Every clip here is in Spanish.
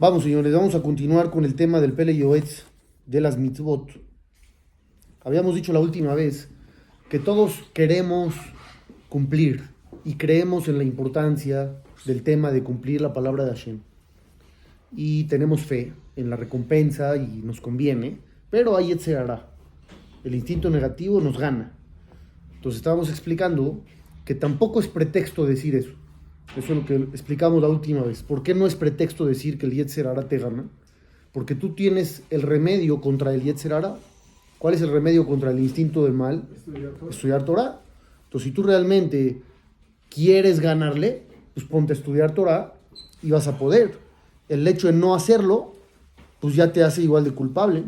Vamos, señores, vamos a continuar con el tema del Pele Yoetz de las mitzvot. Habíamos dicho la última vez que todos queremos cumplir y creemos en la importancia del tema de cumplir la palabra de Hashem. Y tenemos fe en la recompensa y nos conviene, pero ahí se hará. El instinto negativo nos gana. Entonces estábamos explicando que tampoco es pretexto decir eso. Eso es lo que explicamos la última vez. ¿Por qué no es pretexto decir que el Yetzer Hara te gana? Porque tú tienes el remedio contra el Yetzer Hara. ¿Cuál es el remedio contra el instinto del mal? Estudiar Torah. Estudiar Torah. Entonces, si tú realmente quieres ganarle, pues ponte a estudiar Torah y vas a poder. El hecho de no hacerlo, pues ya te hace igual de culpable.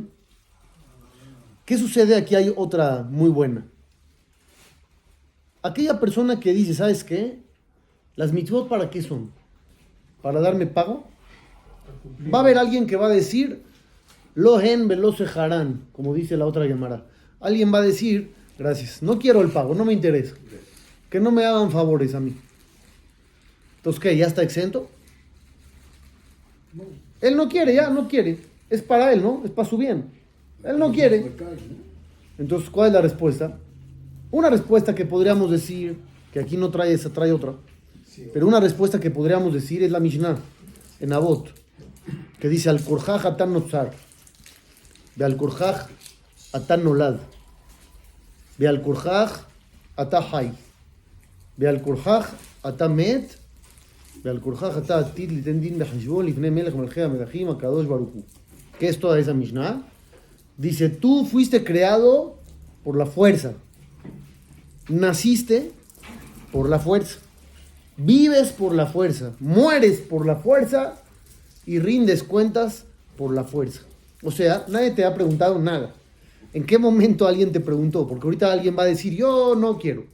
¿Qué sucede? Aquí hay otra muy buena. Aquella persona que dice, ¿sabes qué? ¿Las mitzvot para qué son? ¿Para darme pago? Va a haber alguien que va a decir, Lohen harán, como dice la otra llamada. Alguien va a decir, gracias, no quiero el pago, no me interesa. Que no me hagan favores a mí. Entonces, ¿qué? ¿Ya está exento? Él no quiere, ya, no quiere. Es para él, ¿no? Es para su bien. Él no quiere. Entonces, ¿cuál es la respuesta? Una respuesta que podríamos decir, que aquí no trae esa, trae otra. Pero una respuesta que podríamos decir es la Mishnah, en Abot, que dice al Kurjaj Atan Notzar, de al Kurjaj Atan Nolad, de al Kurjaj Atan Hay, de al Kurjaj Atan Met, de al Kurjaj Atan Atid Litendin Behashbon Litne Melech Melchea Melachim Akadosh Baruchu. ¿Qué es toda esa Mishnah? Dice, tú fuiste creado por la fuerza, naciste por la fuerza. Vives por la fuerza, mueres por la fuerza y rindes cuentas por la fuerza. O sea, nadie te ha preguntado nada. ¿En qué momento alguien te preguntó? Porque ahorita alguien va a decir, yo no quiero.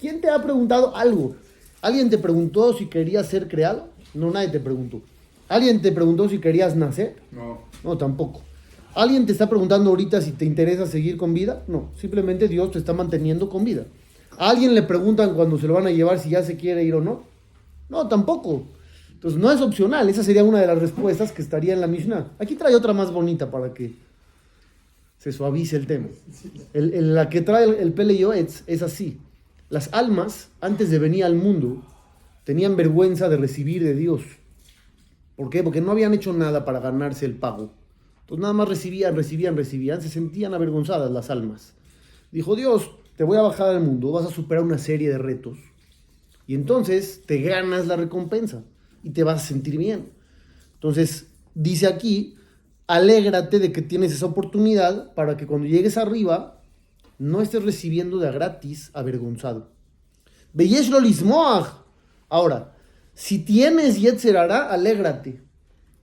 ¿Quién te ha preguntado algo? ¿Alguien te preguntó si querías ser creado? No, nadie te preguntó. ¿Alguien te preguntó si querías nacer? No. No, tampoco. ¿Alguien te está preguntando ahorita si te interesa seguir con vida? No, simplemente Dios te está manteniendo con vida. ¿A alguien le preguntan cuando se lo van a llevar si ya se quiere ir o no? No, tampoco. Entonces no es opcional. Esa sería una de las respuestas que estaría en la Mishnah. Aquí trae otra más bonita para que se suavice el tema. La que trae el, el Pele Yoetz es así. Las almas, antes de venir al mundo, tenían vergüenza de recibir de Dios. ¿Por qué? Porque no habían hecho nada para ganarse el pago. Entonces nada más recibían, recibían, recibían, se sentían avergonzadas las almas. Dijo Dios, te voy a bajar al mundo, vas a superar una serie de retos. Y entonces te ganas la recompensa y te vas a sentir bien. Entonces dice aquí, alégrate de que tienes esa oportunidad para que cuando llegues arriba no estés recibiendo de a gratis avergonzado. Veyesh lo. Ahora, si tienes Yetzer Hara, alégrate.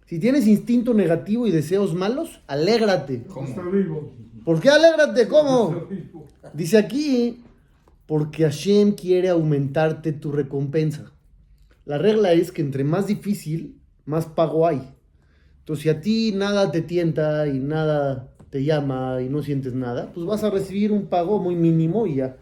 Si tienes instinto negativo y deseos malos, alégrate. ¿Cómo? ¿Por qué alégrate? ¿Cómo? Dice aquí, porque Hashem quiere aumentarte tu recompensa. La regla es que entre más difícil, más pago hay. Entonces, si a ti nada te tienta y nada te llama y no sientes nada, pues vas a recibir un pago muy mínimo y ya.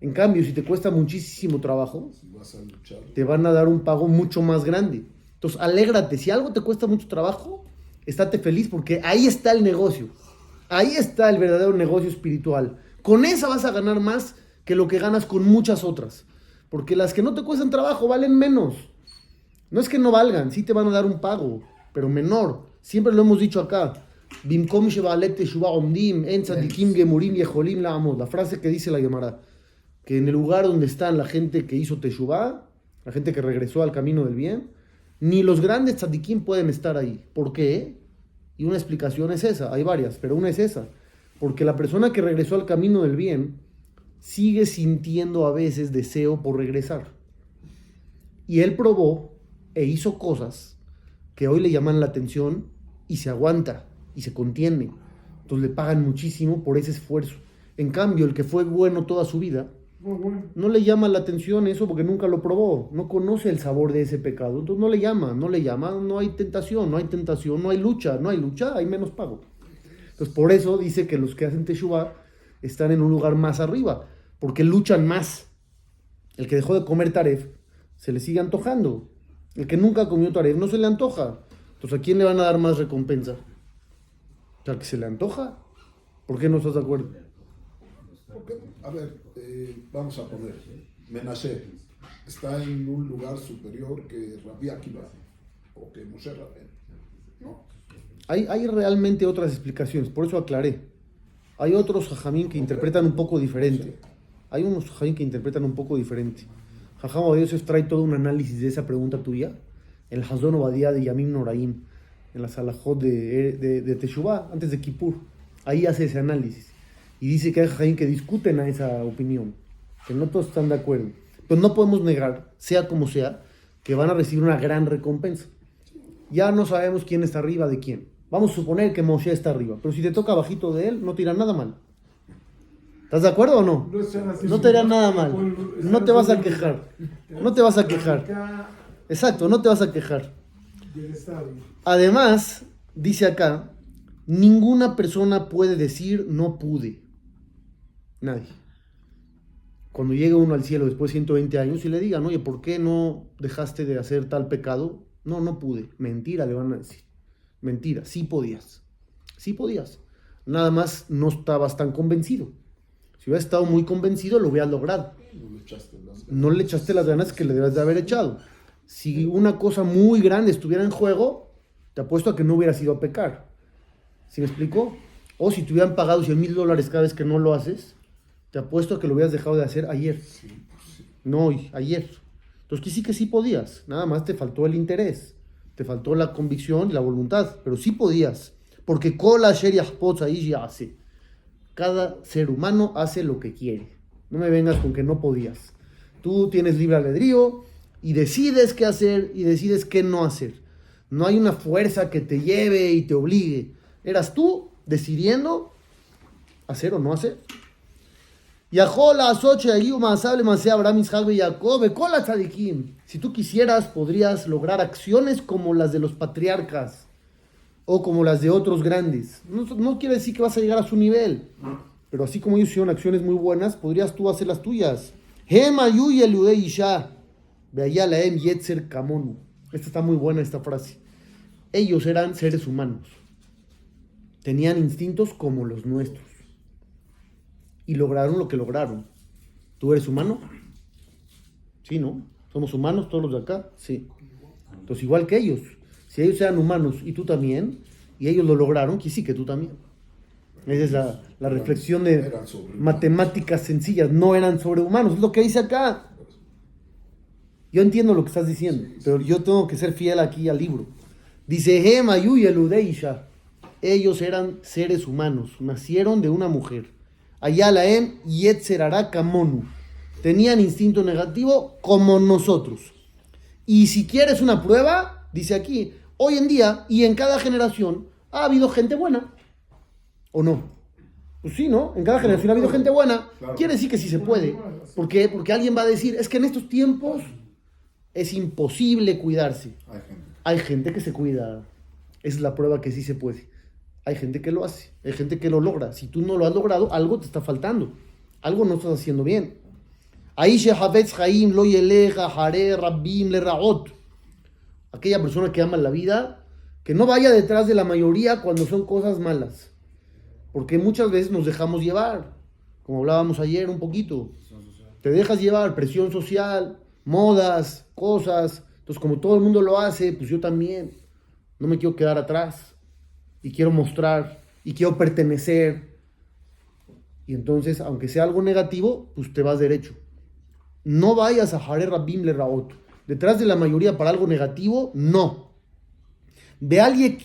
En cambio, si te cuesta muchísimo trabajo, Vas a luchar. te van a dar un pago mucho más grande. Entonces, alégrate. Si algo te cuesta mucho trabajo, estate feliz porque ahí está el negocio. Ahí está el verdadero negocio espiritual. Con esa vas a ganar más que lo que ganas con muchas otras. Porque las que no te cuestan trabajo valen menos. No es que no valgan, sí te van a dar un pago, pero menor. Siempre lo hemos dicho acá. La frase que dice la Gemara. Que en el lugar donde están la gente que hizo teshuvah, la gente que regresó al camino del bien, ni los grandes tzadikim pueden estar ahí. ¿Por qué? Y una explicación es esa, hay varias, pero una es esa. Porque la persona que regresó al camino del bien sigue sintiendo a veces deseo por regresar. Y él probó e hizo cosas que hoy le llaman la atención y se aguanta y se contiene. Entonces le pagan muchísimo por ese esfuerzo. En cambio, el que fue bueno toda su vida, no le llama la atención eso porque nunca lo probó, no conoce el sabor de ese pecado, entonces no le llama, no le llama, no hay tentación, no hay tentación, no hay lucha, no hay lucha, hay menos pago. Entonces por eso dice que los que hacen Teshuvah están en un lugar más arriba, porque luchan más. El que dejó de comer taref se le sigue antojando. El que nunca comió taref no se le antoja. Entonces, ¿a quién le van a dar más recompensa? ¿Al que se le antoja? ¿Por qué no estás de acuerdo? Porque, a ver, eh, vamos a poner, Menashe está en un lugar superior que Rabbi Akiva o que Moshe. ¿no? Hay, hay realmente otras explicaciones, por eso aclaré. Hay otros jajamín que interpretan un poco diferente. Hay unos jajamín que interpretan un poco diferente. Jajam Obadiah trae todo un análisis de esa pregunta tuya. El Hazón Obadiah de Yamim Noraim, en la Salahot de, de, de Teshuvah, antes de Kippur. Ahí hace ese análisis. Y dice que hay jajamín que discuten a esa opinión, que no todos están de acuerdo. Pero no podemos negar, sea como sea, que van a recibir una gran recompensa. Ya no sabemos quién está arriba de quién. Vamos a suponer que Moshe está arriba, pero si te toca bajito de él, no te irá nada mal. ¿Estás de acuerdo o no? No te irá nada mal. No te vas a quejar. No te vas a quejar. Exacto, no te vas a quejar. Además, dice acá, ninguna persona puede decir no pude. Nadie. Cuando llegue uno al cielo después de 120 años y le digan, oye, ¿por qué no dejaste de hacer tal pecado? No, no pude. Mentira, le van a decir. Mentira, sí podías. Sí podías. Nada más no estabas tan convencido. Si hubieras estado muy convencido, lo hubieras logrado. No le echaste las ganas. No le echaste las ganas que le debes de haber echado. Si una cosa muy grande estuviera en juego, te apuesto a que no hubieras ido a pecar. ¿Sí me explico? O si te hubieran pagado 100 mil dólares cada vez que no lo haces, te apuesto a que lo hubieras dejado de hacer ayer. No hoy, ayer. Entonces que sí que sí podías. Nada más te faltó el interés. Te faltó la convicción y la voluntad. Pero sí podías. Porque Kola Sheriah ya hace. Cada ser humano hace lo que quiere. No me vengas con que no podías. Tú tienes libre albedrío y decides qué hacer y decides qué no hacer. No hay una fuerza que te lleve y te obligue. Eras tú decidiendo hacer o no hacer. Si tú quisieras, podrías lograr acciones como las de los patriarcas o como las de otros grandes. No, no quiere decir que vas a llegar a su nivel, pero así como ellos hicieron acciones muy buenas, podrías tú hacer las tuyas. Esta está muy buena, esta frase. Ellos eran seres humanos. Tenían instintos como los nuestros. Y lograron lo que lograron. ¿Tú eres humano? Sí, ¿no? ¿Somos humanos todos los de acá? Sí. Entonces, igual que ellos. Si ellos eran humanos y tú también, y ellos lo lograron, que sí que tú también. Esa es la, la reflexión de matemáticas sencillas. No eran sobrehumanos. Es lo que dice acá. Yo entiendo lo que estás diciendo, pero yo tengo que ser fiel aquí al libro. Dice. Ellos eran seres humanos, nacieron de una mujer. Ayalaem Yetzerara Kamonu. Tenían instinto negativo como nosotros. Y si quieres una prueba, dice aquí, hoy en día y en cada generación ha habido gente buena. ¿O no? Pues sí, ¿no? En cada generación ha habido gente buena. Quiere decir que sí se puede. ¿Por qué? Porque alguien va a decir, es que en estos tiempos es imposible cuidarse. Hay gente. Hay gente que se cuida. Es la prueba que sí se puede. Hay gente que lo hace. Hay gente que lo logra. Si tú no lo has logrado, algo te está faltando. Algo no estás haciendo bien. Ahí Shehavetz Haim lo yeleja hare rabbim le raot. Aquella persona que ama la vida, que no vaya detrás de la mayoría cuando son cosas malas. Porque muchas veces nos dejamos llevar. Como hablábamos ayer un poquito. Te dejas llevar, presión social, modas, cosas. Entonces, como todo el mundo lo hace, pues yo también. No me quiero quedar atrás. Y quiero mostrar. Y quiero pertenecer. Y entonces, aunque sea algo negativo, pues te vas derecho. No vayas a Hare Rabim Le Raot. Detrás de la mayoría para algo negativo, no. Ve alguien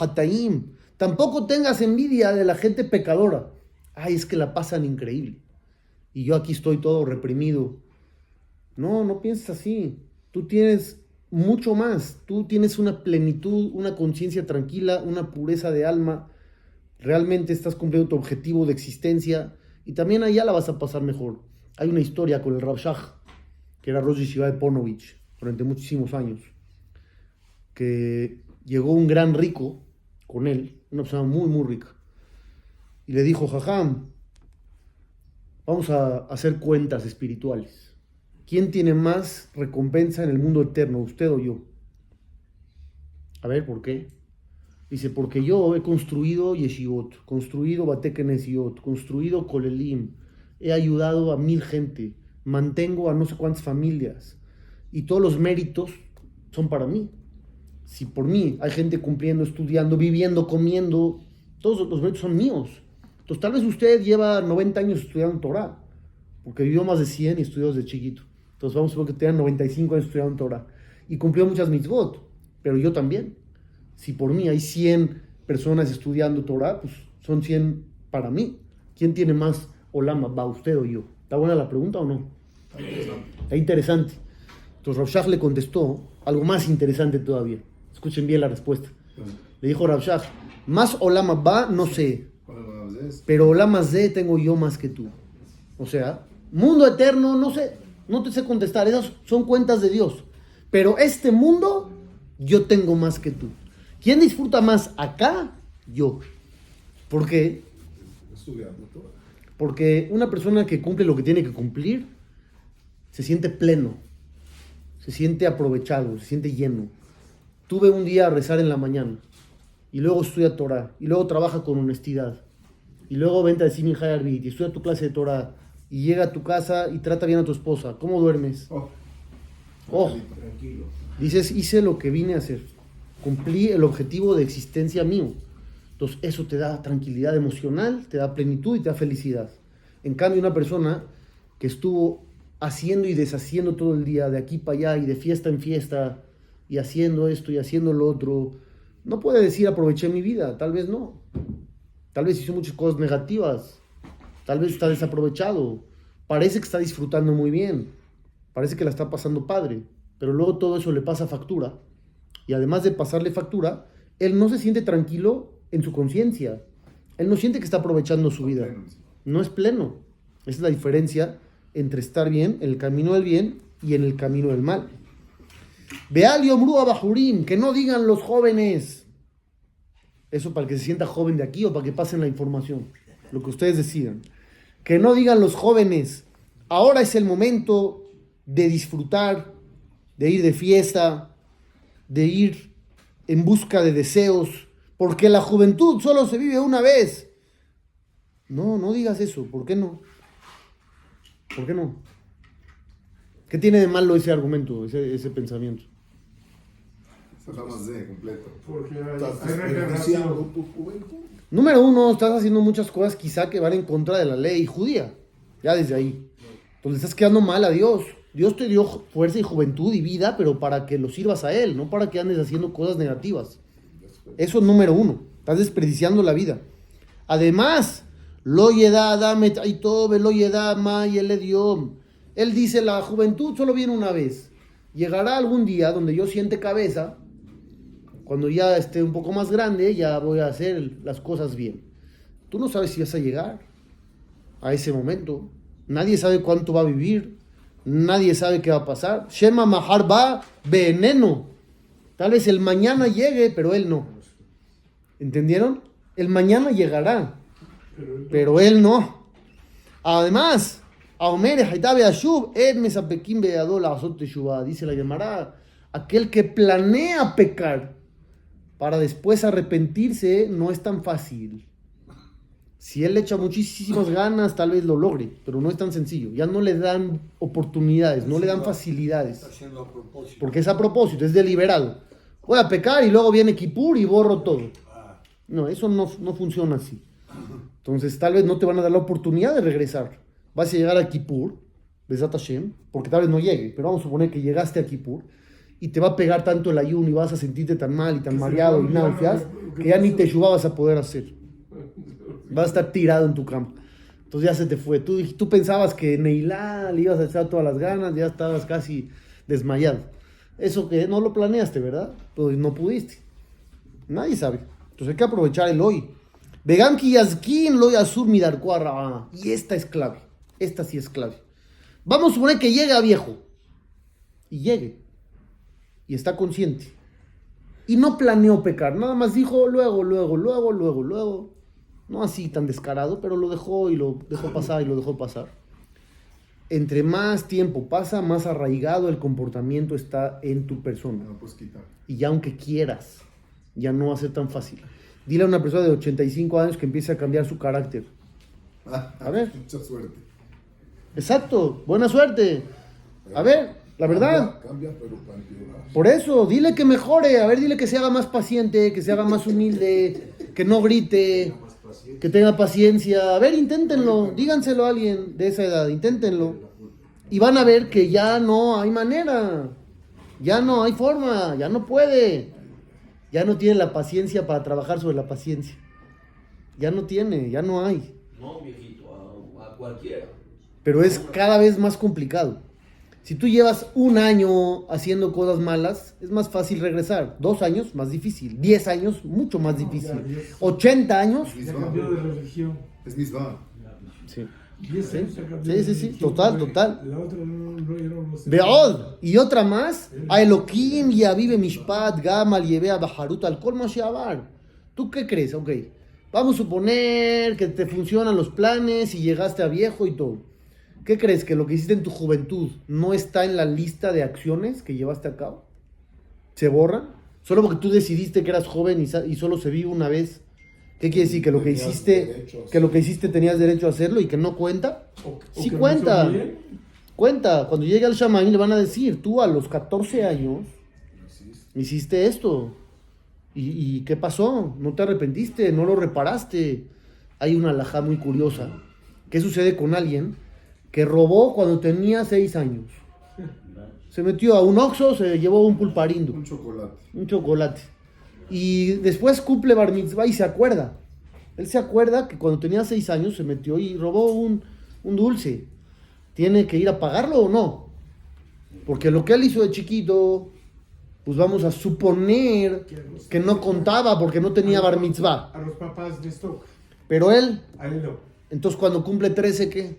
hataim. Tampoco tengas envidia de la gente pecadora. Ay, es que la pasan increíble. Y yo aquí estoy todo reprimido. No, no pienses así. Tú tienes mucho más. Tú tienes una plenitud, una conciencia tranquila, una pureza de alma. Realmente estás cumpliendo tu objetivo de existencia. Y también allá la vas a pasar mejor. Hay una historia con el Rav Shach, que era de Ponovich, durante muchísimos años. Que llegó un gran rico con él, una persona muy, muy rica. Y le dijo, Jajam, vamos a hacer cuentas espirituales. ¿Quién tiene más recompensa en el mundo eterno, usted o yo? A ver, ¿por qué? Dice, porque yo he construido yeshivot, construido batekenesiot, construido kolelim, he ayudado a mil gente, mantengo a no sé cuántas familias y todos los méritos son para mí. Si por mí hay gente cumpliendo, estudiando, viviendo, comiendo, todos los méritos son míos. Entonces tal vez usted lleva 90 años estudiando Torah, porque vivió más de 100 y estudió desde chiquito. Entonces vamos a suponer que tengan 95 años estudiando Torah y cumplió muchas mitzvot, pero yo también. Si por mí hay 100 personas estudiando Torah, pues son 100 para mí. ¿Quién tiene más olama, va usted o yo? ¿Está buena la pregunta o no? Está interesante. Entonces Rav le contestó algo más interesante todavía. Escuchen bien la respuesta. Le dijo Rav más olama va, no sé. Pero olama Z tengo yo más que tú. O sea, mundo eterno, no sé. No te sé contestar. Esas son cuentas de Dios. Pero este mundo, yo tengo más que tú. ¿Quién disfruta más acá? Yo. ¿Por qué? Porque una persona que cumple lo que tiene que cumplir se siente pleno, se siente aprovechado, se siente lleno. Tuve un día a rezar en la mañana y luego estudia Torah y luego trabaja con honestidad y luego vente a decir mi y estudia tu clase de Torah y llega a tu casa y trata bien a tu esposa. ¿Cómo duermes? Oh, oh. tranquilo. Dices, hice lo que vine a hacer. Cumplí el objetivo de existencia mío. Entonces eso te da tranquilidad emocional, te da plenitud y te da felicidad. En cambio, una persona que estuvo haciendo y deshaciendo todo el día, de aquí para allá y de fiesta en fiesta, y haciendo esto y haciendo lo otro, no puede decir aproveché mi vida, tal vez no. Tal vez hizo muchas cosas negativas, tal vez está desaprovechado, parece que está disfrutando muy bien, parece que la está pasando padre, pero luego todo eso le pasa factura, y además de pasarle factura, él no se siente tranquilo en su conciencia. Él no siente que está aprovechando su vida. No es pleno. Esa es la diferencia entre estar bien en el camino del bien y en el camino del mal. Beal y Bajurim, que no digan los jóvenes. Eso para que se sienta joven de aquí o para que pasen la información. Lo que ustedes decidan. Que no digan los jóvenes. Ahora es el momento de disfrutar, de ir de fiesta, de ir en busca de deseos, porque la juventud solo se vive una vez. No, no digas eso, ¿por qué no? ¿Por qué no? ¿Qué tiene de malo ese argumento, ese, ese pensamiento? Número uno, estás haciendo muchas cosas quizá que van en contra de la ley judía. Ya desde ahí. Entonces estás quedando mal a Dios. Dios te dio fuerza y juventud y vida, pero para que lo sirvas a Él, no para que andes haciendo cosas negativas. Eso es número uno. Estás desperdiciando la vida. Además, lo lo y él le dio. Él dice, la juventud solo viene una vez. Llegará algún día donde yo siente cabeza, cuando ya esté un poco más grande, ya voy a hacer las cosas bien. Tú no sabes si vas a llegar a ese momento. Nadie sabe cuánto va a vivir. Nadie sabe qué va a pasar. Shema Mahar va veneno. Tal vez el mañana llegue, pero él no. ¿Entendieron? El mañana llegará, pero él no. Además, dice la llamará, aquel que planea pecar para después arrepentirse no es tan fácil. Si él le echa muchísimas ganas, tal vez lo logre, pero no es tan sencillo. Ya no le dan oportunidades, no le dan facilidades. Porque es a propósito, es deliberado. Voy a pecar y luego viene Kipur y borro todo. No, eso no, funciona así. Entonces, tal vez no te van a dar la oportunidad de regresar. Vas a llegar a Kippur, Besat Hashem, porque tal vez no llegue, pero vamos a suponer que llegaste a Kippur y te va a pegar tanto el ayuno y vas a sentirte tan mal y tan mareado y náuseas que ya ni te vas a poder hacer. Vas a estar tirado en tu cama. Entonces ya se te fue. Tú, tú pensabas que Neilá le ibas a echar todas las ganas, ya estabas casi desmayado. Eso que no lo planeaste, ¿verdad? Pues no pudiste. Nadie sabe. Entonces hay que aprovechar el hoy. Lo Y esta es clave. Esta sí es clave. Vamos a suponer que llega viejo. Y llegue. Y está consciente. Y no planeó pecar. Nada más dijo luego, luego, luego, luego, luego. No así tan descarado, pero lo dejó y lo dejó pasar y lo dejó pasar. Entre más tiempo pasa, más arraigado el comportamiento está en tu persona. Y ya aunque quieras ya no va a ser tan fácil. Dile a una persona de 85 años que empiece a cambiar su carácter. A ver. Mucha suerte. Exacto, buena suerte. A ver, la verdad. Cambia, pero. Por eso, dile que mejore, a ver, dile que se haga más paciente, que se haga más humilde, que no grite, que tenga paciencia. A ver, inténtenlo, díganselo a alguien de esa edad, inténtenlo. Y van a ver que ya no hay manera, ya no hay forma, ya no puede, ya no tiene la paciencia para trabajar sobre la paciencia. Ya no tiene, ya no hay. No, viejito, a, a cualquiera. Pero es cada vez más complicado. Si tú llevas un año haciendo cosas malas, es más fácil regresar. Dos años, más difícil. Diez años, mucho más difícil. Ochenta años. Es misma. Sí. Sí, sí, sí, total, total. Beod. Y otra más. A Elohim y Avive Mishpat, Gamal, Yevea, Baharut, al Kol Mashiabar. ¿Tú qué crees? Ok. Vamos a suponer que te funcionan los planes y llegaste a viejo y todo. ¿Qué crees? ¿Que lo que hiciste en tu juventud no está en la lista de acciones que llevaste a cabo? ¿Se borran? Solo porque tú decidiste que eras joven y solo se vive una vez. ¿Qué quiere decir? ¿Que lo que hiciste, que lo que hiciste tenías derecho a hacerlo y que no cuenta? O- Sí cuenta. Cuenta. Cuando llegue al chamán le van a decir, tú a los 14 años hiciste esto. ¿Y, y qué pasó? ¿No te arrepentiste? ¿No lo reparaste? Hay una alhaja muy curiosa. ¿Qué sucede con alguien que robó cuando tenía 6 años? Se metió a un oxo, se llevó un pulparindo Un chocolate. un chocolate. Y después cumple bar mitzvah y se acuerda. Él se acuerda que cuando tenía seis años se metió y robó un, un dulce. ¿Tiene que ir a pagarlo o no? Porque lo que él hizo de chiquito, pues vamos a suponer que no contaba porque no tenía bar mitzvah. A los papás de stock. Pero él, A él no. entonces cuando cumple 13, ¿qué?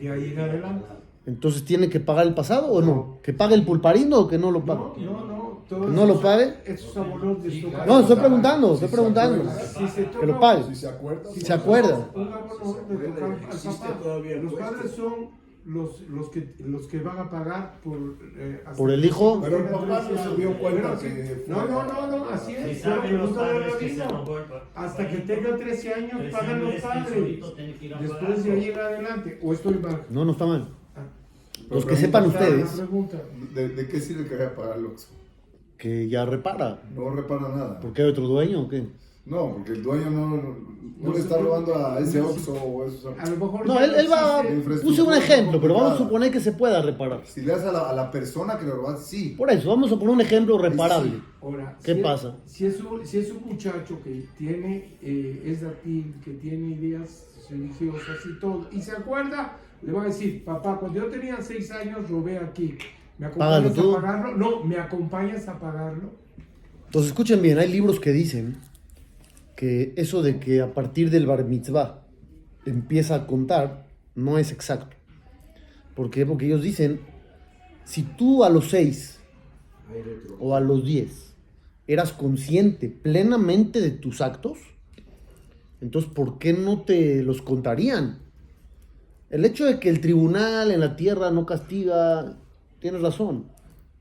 De ahí en adelante. Entonces tiene que pagar el pasado o no? ¿Que pague el pulparindo o que no lo pague? No, no, no. Todo ¿Que no lo pague? Esos abonos de stock. No, estoy preguntando, estoy preguntando. Si se Que lo toca- pague. Si se acuerda, si se acuerda. Un abono papá. todavía Los padres son los, los, que, los que van a pagar por... eh, ¿Por el hijo? Pero el papá no 13 se dio cuenta que No, no, no, no, así Si es. Hasta que tenga 13 años Trece pagan años los es que padres. Después de ahí en adelante. O estoy mal. No, no está mal. Ah. Los que sepan ustedes. ¿De, de qué sirve que vaya a pagar el Oxxo? Que ya repara. No repara nada. ¿Por qué hay otro dueño o qué? No, porque el dueño no, no le está robando a ese Oxxo o a esos... A lo mejor No, él, él va. Puse un ejemplo, pero vamos a suponer que se pueda reparar. Si le das a la, a la persona que le robaste, sí. Por eso, vamos a poner un ejemplo reparable. Ahora, ¿Qué si es- pasa? si, es un, si es un muchacho que tiene, eh, es latín, que tiene ideas religiosas y todo, y se acuerda, le va a decir, papá, cuando yo tenía seis años robé aquí, ¿me Págalo acompañas tú. a pagarlo? No, ¿me acompañas a pagarlo? Entonces, escuchen bien, hay libros que dicen que eso de que a partir del bar mitzvah empieza a contar no es exacto. ¿Por qué? Porque ellos dicen, si tú a los seis o a los diez eras consciente plenamente de tus actos, entonces ¿por qué no te los contarían? El hecho de que el tribunal en la tierra no castiga, tienes razón,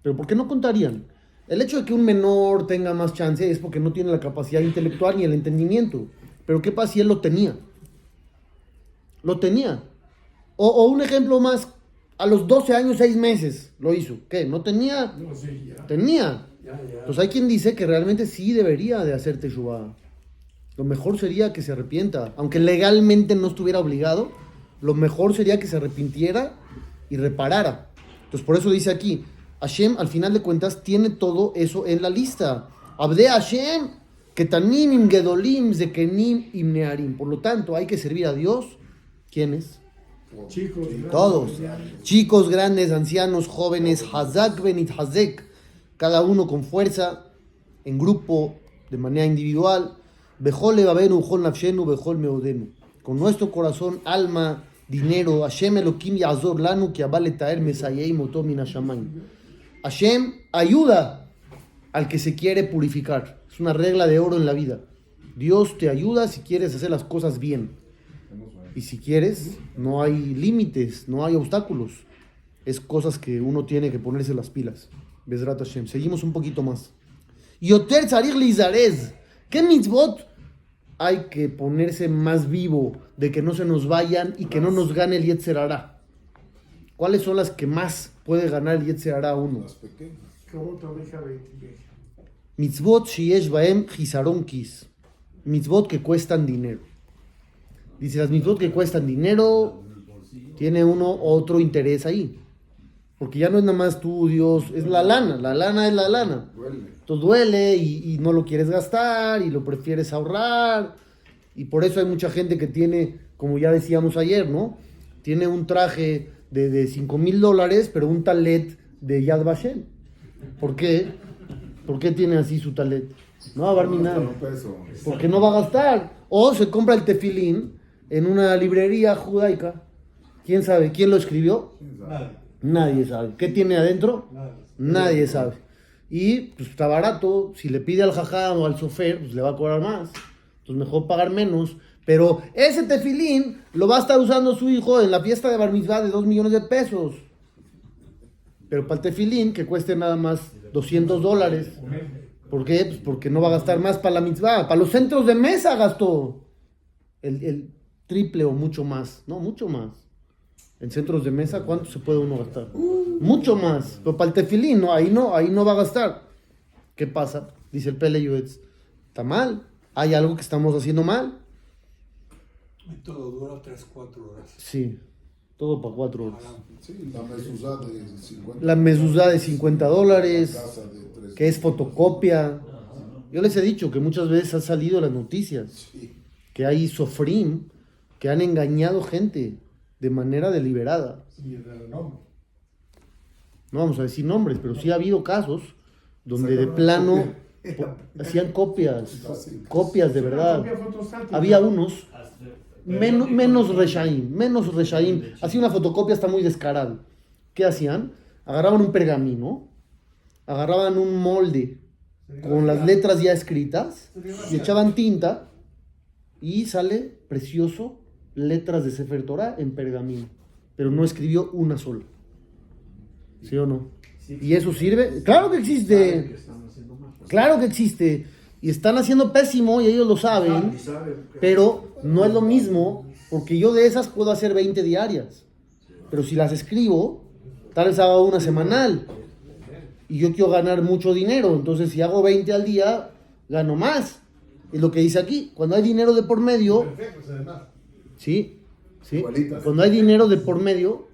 pero ¿por qué no contarían? El hecho de que un menor tenga más chance es porque no tiene la capacidad intelectual ni el entendimiento. Pero ¿qué pasa si él lo tenía? Lo tenía. O, o un ejemplo más, a los 12 años, 6 meses lo hizo. ¿Qué? ¿No tenía? No sé, ya. Tenía. ya, ya. Pues hay quien dice que realmente sí debería de hacer Teshuvah. Lo mejor sería que se arrepienta. Aunque legalmente no estuviera obligado, lo mejor sería que se arrepintiera y reparara. Entonces por eso dice aquí, Hashem al final de cuentas tiene todo eso en la lista. Abde Hashem, Ketanim im Gedolim, Zekenim im Nearim. Por lo tanto, hay que servir a Dios. ¿Quiénes? Chicos, Todos. grandes, Chicos, grandes, ancianos, jóvenes, Hazak Benit Hazek. Cada uno con fuerza, en grupo, de manera individual. Bejol Levavenu, Bejol Nafshenu, Bejol Meodenu. Con nuestro corazón, alma, dinero. Hashem Elohim Yazor Lanu, que abale taer Mesayei Motom min Hashamayim. Hashem ayuda al que se quiere purificar. Es una regla de oro en la vida. Dios te ayuda si quieres hacer las cosas bien. Y si quieres, no hay límites, no hay obstáculos. Es cosas que uno tiene que ponerse las pilas. Bezrat Hashem. Seguimos un poquito más. Yoter Tzarich Lizarez. ¿Qué mitzvot hay que ponerse más vivo, de que no se nos vayan y que no nos gane el Yetzer Hará. ¿Cuáles son las que más puede ganar el Yetzerará uno? Las pequeñas. Mitzvot Shiesh Baem Kiz. Mitzvot que cuestan dinero. Dice, las mitzvot que cuestan dinero, tiene uno otro interés ahí. Porque ya no es nada más tú, es la lana, la lana es la lana. Entonces duele y, y no lo quieres gastar y lo prefieres ahorrar. Y por eso hay mucha gente que tiene, como ya decíamos ayer, ¿no? Tiene un traje de, de 5 mil dólares, pero un talet de Yad Vashem. ¿Por qué? ¿Por qué tiene así su talet? No va a barminar. Un peso. Porque no va a gastar. O se compra el tefilín en una librería judaica. ¿Quién sabe? ¿Quién lo escribió? Nadie sabe. ¿Qué tiene adentro? Nadie sabe. Y pues está barato. Si le pide al jajam o al sofer, pues le va a cobrar más. Entonces mejor pagar menos. Pero ese tefilín lo va a estar usando su hijo en la fiesta de bar mitzvah de 2 millones de pesos. Pero para el tefilín, que cueste nada más 200 dólares. ¿Por qué? Pues porque no va a gastar más para la mitzvah. Para los centros de mesa gastó el, el triple o mucho más. No, mucho más. En centros de mesa, ¿cuánto se puede uno gastar? Mucho más. Pero para el tefilín, no, ahí no, ahí no va a gastar. ¿Qué pasa? Dice el Pele Yuetz. Está mal. Hay algo que estamos haciendo mal. Y todo dura 3-4 horas. Sí. Todo para cuatro horas. Sí, la mezuzá de 50. La mezuzá de 50 La dólares. casa de tres. que es fotocopia. Yo les he dicho que muchas veces han salido las noticias Sí. que hay sofrim que han engañado gente de manera deliberada. No vamos a decir nombres, pero sí ha habido casos donde de plano hacían copias, copias de verdad. Había unos menos, menos reshaim, menos reshaim. Hacía una fotocopia hasta muy descarado. ¿Qué hacían? Agarraban un pergamino, agarraban un molde con las letras ya escritas y echaban tinta y sale precioso letras de Sefer Torah en pergamino. Pero no escribió una sola. ¿Sí o no? ¿Y eso sirve? Claro que existe. Claro que existe. Y están haciendo pésimo y ellos lo saben. Pero no es lo mismo porque yo de esas puedo hacer 20 diarias. Pero si las escribo, tal vez haga una semanal. Y yo quiero ganar mucho dinero. Entonces si hago 20 al día, gano más. Es lo que dice aquí. Cuando hay dinero de por medio... Sí, sí. Igualitas. Cuando hay dinero de por medio,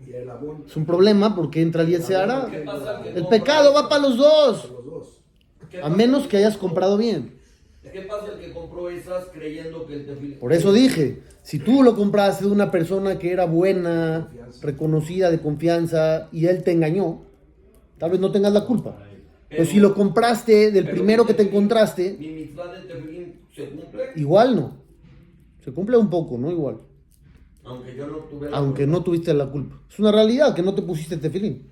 es un problema porque entra el Yetzirah. ¿Qué pasa que El pecado va para los dos. ¿Qué A menos que hayas comprado bien. ¿Qué pasa el que compró esas creyendo que el tefilín... Por eso dije, si tú lo compraste de una persona que era buena, reconocida, de confianza, y él te engañó, tal vez no tengas la culpa. Pero si lo compraste del primero que te encontraste, Mi mitzvah del tefilín se cumple, igual no. Se cumple un poco, no igual. Aunque yo no tuve la Aunque culpa. no tuviste la culpa. Es una realidad que no te pusiste tefilín.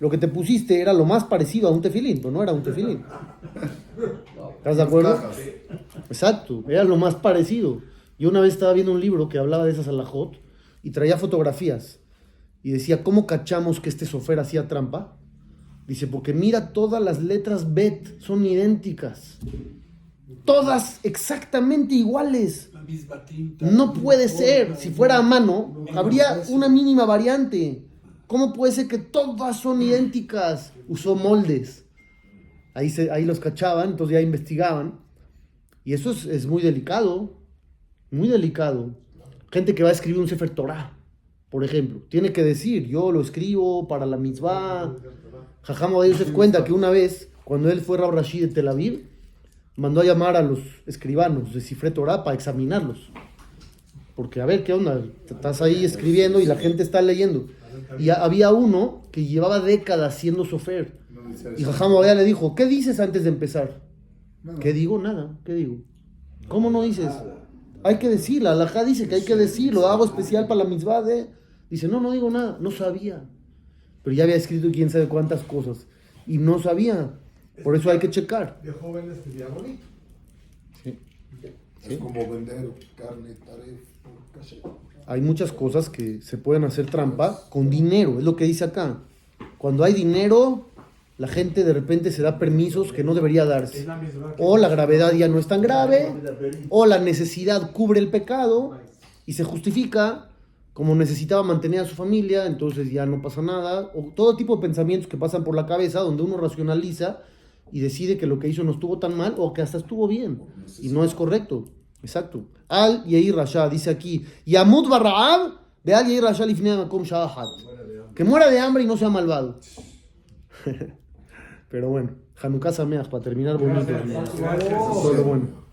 Lo que te pusiste era lo más parecido a un tefilín, pero no era un tefilín. ¿Estás de acuerdo? Exacto, era lo más parecido. Yo una vez estaba viendo un libro que hablaba de esas alajot y traía fotografías y decía, ¿cómo cachamos que este sofer hacía trampa? Dice, porque mira, todas las letras bet son idénticas. Todas exactamente iguales. Misma tinta. No puede ser. Si fuera a mano, habría una mínima variante. ¿Cómo puede ser que todas son idénticas? Usó moldes. Ahí, se, ahí los cachaban, entonces ya investigaban. Y eso es, es muy delicado. Muy delicado. Gente que va a escribir un Sefer Torah, por ejemplo. Tiene que decir, yo lo escribo para la mitzvah. Jajam Yosef cuenta que una vez, cuando él fue Rab Rashid de Tel Aviv, mandó a llamar a los escribanos de Cifre Torah para examinarlos. Porque a ver qué onda, estás ahí escribiendo y la gente está leyendo. Y ha- había uno que llevaba décadas siendo sofer. Y. Jajam Abaya le dijo, ¿qué dices antes de empezar? ¿Qué digo? Nada. ¿Qué digo? ¿Cómo no dices? Hay que decir, la alajá dice que hay que decir, lo hago especial para la mitzvah de... Dice, no, no digo nada, no sabía. Pero ya había escrito quién sabe cuántas cosas. Y no sabía. Por eso hay que checar. De joven escribía bonito. Es como vender carne taref. Hay muchas cosas que se pueden hacer trampa con dinero, es lo que dice acá. Cuando hay dinero, la gente de repente se da permisos que no debería darse. O la gravedad ya no es tan grave, o la necesidad cubre el pecado y se justifica como necesitaba mantener a su familia, entonces ya no pasa nada. O todo tipo de pensamientos que pasan por la cabeza donde uno racionaliza y decide que lo que hizo no estuvo tan mal o que hasta estuvo bien. Y no es correcto. Exacto. Al Yeir Rasha dice aquí, Yamut Barraab, ve al Yeir Rasha makom shahat. Que muera de hambre y no sea malvado. Pero bueno, Hanukkah Sameach, para terminar bonito. Todo bueno.